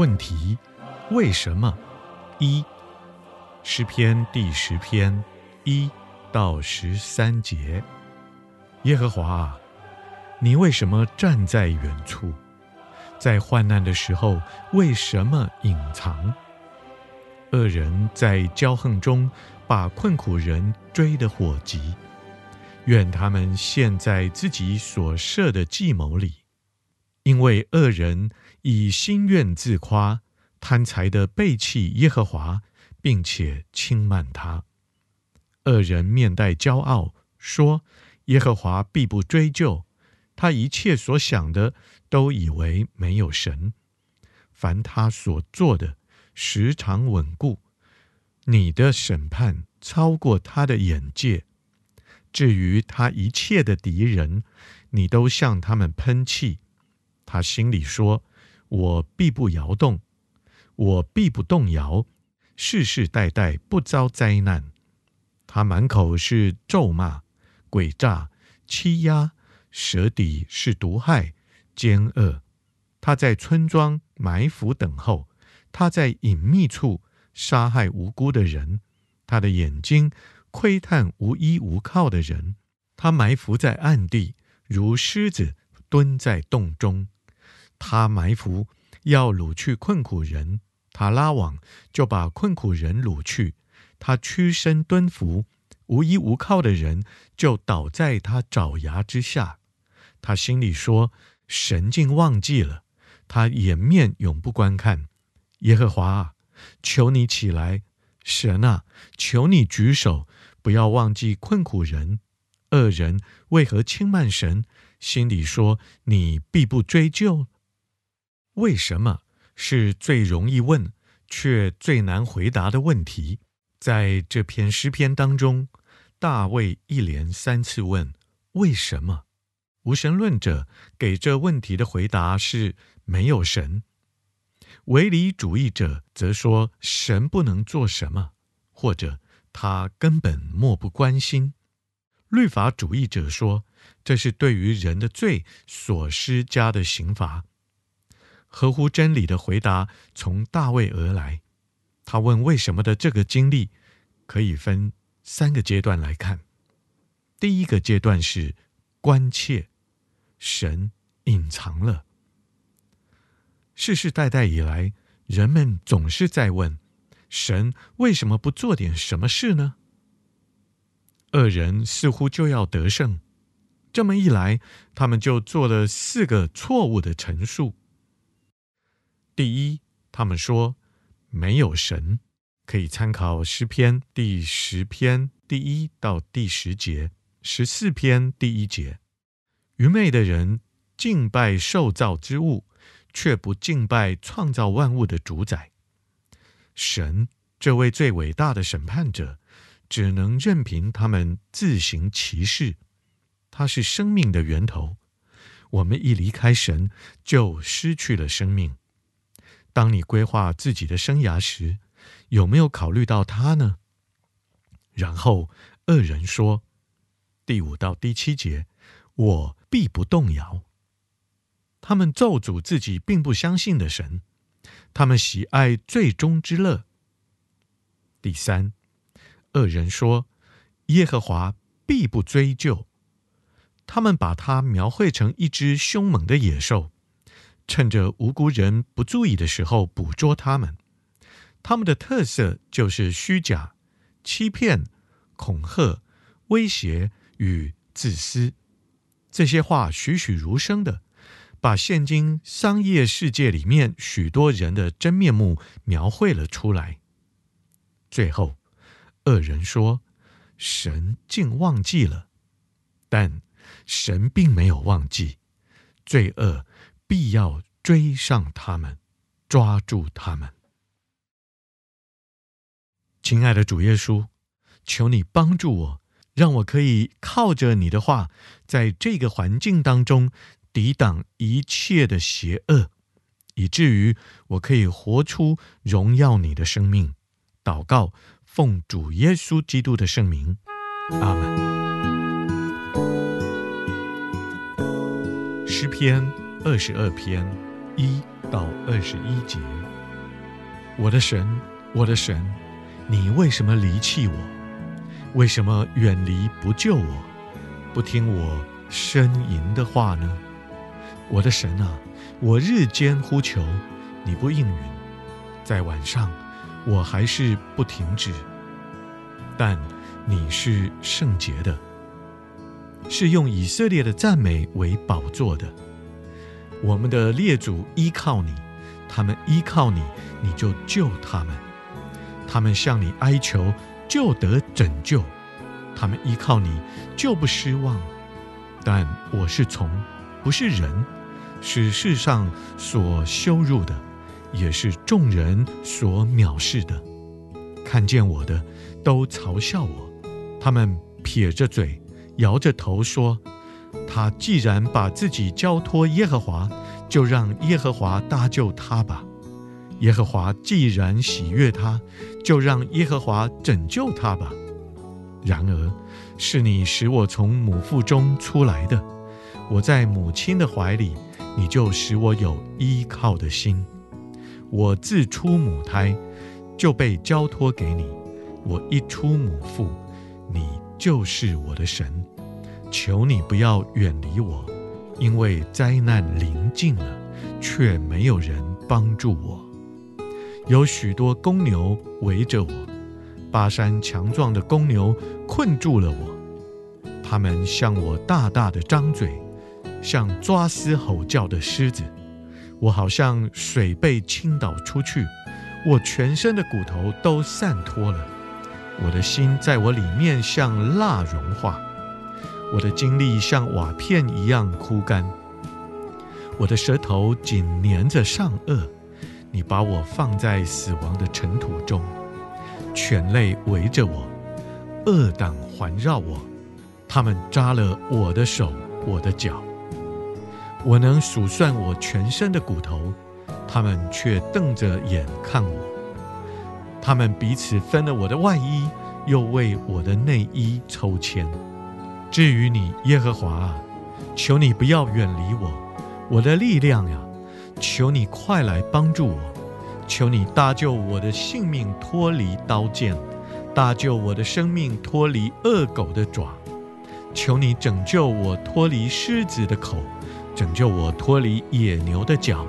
问题：为什么？一诗篇第十篇一到十三节。耶和华啊，你为什么站在远处？在患难的时候，为什么隐藏？恶人在骄横中，把困苦人追得火急。愿他们陷在自己所设的计谋里。因为恶人以心愿自夸，贪财的背弃耶和华，并且轻慢他。恶人面带骄傲，说：“耶和华必不追究。”他一切所想的，都以为没有神。凡他所做的，时常稳固。你的审判超过他的眼界。至于他一切的敌人，你都向他们喷气。他心里说：“我必不摇动，我必不动摇，世世代代不遭灾难。”他满口是咒骂、诡诈、欺压，舌底是毒害、奸恶。他在村庄埋伏等候，他在隐秘处杀害无辜的人。他的眼睛窥探无依无靠的人，他埋伏在暗地，如狮子蹲在洞中。他埋伏，要掳去困苦人；他拉网，就把困苦人掳去。他屈身蹲伏，无依无靠的人就倒在他爪牙之下。他心里说：“神竟忘记了，他掩面永不观看。”耶和华啊，求你起来！神啊，求你举手，不要忘记困苦人。恶人为何轻慢神？心里说：“你必不追究。”为什么是最容易问却最难回答的问题？在这篇诗篇当中，大卫一连三次问“为什么”。无神论者给这问题的回答是没有神；唯理主义者则说神不能做什么，或者他根本漠不关心；律法主义者说这是对于人的罪所施加的刑罚。合乎真理的回答从大卫而来。他问为什么的这个经历，可以分三个阶段来看。第一个阶段是关切，神隐藏了。世世代代以来，人们总是在问：神为什么不做点什么事呢？恶人似乎就要得胜，这么一来，他们就做了四个错误的陈述。第一，他们说没有神，可以参考诗篇第十篇第一到第十节，十四篇第一节。愚昧的人敬拜受造之物，却不敬拜创造万物的主宰。神这位最伟大的审判者，只能任凭他们自行其事。他是生命的源头，我们一离开神，就失去了生命。当你规划自己的生涯时，有没有考虑到他呢？然后恶人说，第五到第七节，我必不动摇。他们咒诅自己并不相信的神，他们喜爱最终之乐。第三，恶人说，耶和华必不追究。他们把他描绘成一只凶猛的野兽。趁着无辜人不注意的时候捕捉他们，他们的特色就是虚假、欺骗、恐吓、威胁与自私。这些话栩栩如生的把现今商业世界里面许多人的真面目描绘了出来。最后，恶人说：“神竟忘记了。”但神并没有忘记罪恶。必要追上他们，抓住他们。亲爱的主耶稣，求你帮助我，让我可以靠着你的话，在这个环境当中抵挡一切的邪恶，以至于我可以活出荣耀你的生命。祷告，奉主耶稣基督的圣名，阿门。诗篇二十二篇一到二十一节：我的神，我的神，你为什么离弃我？为什么远离不救我？不听我呻吟的话呢？我的神啊，我日间呼求，你不应允；在晚上，我还是不停止。但你是圣洁的，是用以色列的赞美为宝座的。我们的列祖依靠你，他们依靠你，你就救他们。他们向你哀求，就得拯救；他们依靠你，就不失望。但我是从，不是人，是世上所羞辱的，也是众人所藐视的。看见我的，都嘲笑我。他们撇着嘴，摇着头说：“他既然把自己交托耶和华，就让耶和华搭救他吧。”耶和华既然喜悦他，就让耶和华拯救他吧。然而，是你使我从母腹中出来的，我在母亲的怀里，你就使我有依靠的心。我自出母胎，就被交托给你；我一出母腹，你就是我的神。求你不要远离我，因为灾难临近了，却没有人帮助我。有许多公牛围着我，巴山强壮的公牛困住了我。他们向我大大的张嘴，像抓嘶吼叫的狮子。我好像水被倾倒出去，我全身的骨头都散脱了。我的心在我里面像蜡融化，我的精力像瓦片一样枯干。我的舌头紧粘着上颚。你把我放在死亡的尘土中，犬类围着我，恶党环绕我，他们扎了我的手，我的脚。我能数算我全身的骨头，他们却瞪着眼看我。他们彼此分了我的外衣，又为我的内衣抽签。至于你，耶和华啊，求你不要远离我，我的力量呀！求你快来帮助我，求你搭救我的性命脱离刀剑，搭救我的生命脱离恶狗的爪，求你拯救我脱离狮子的口，拯救我脱离野牛的角。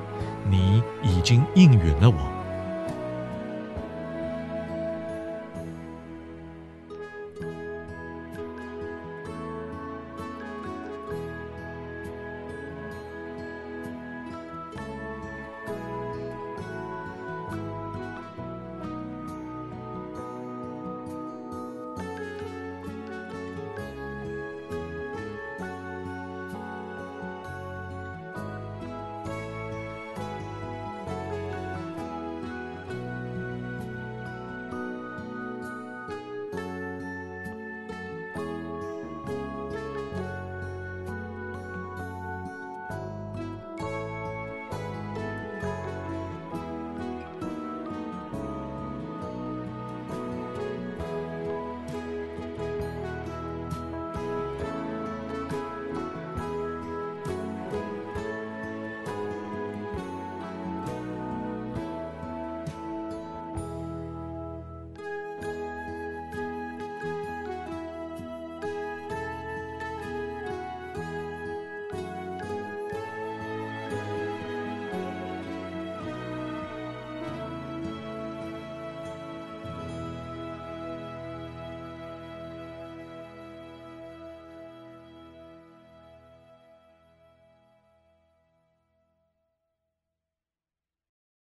你已经应允了我。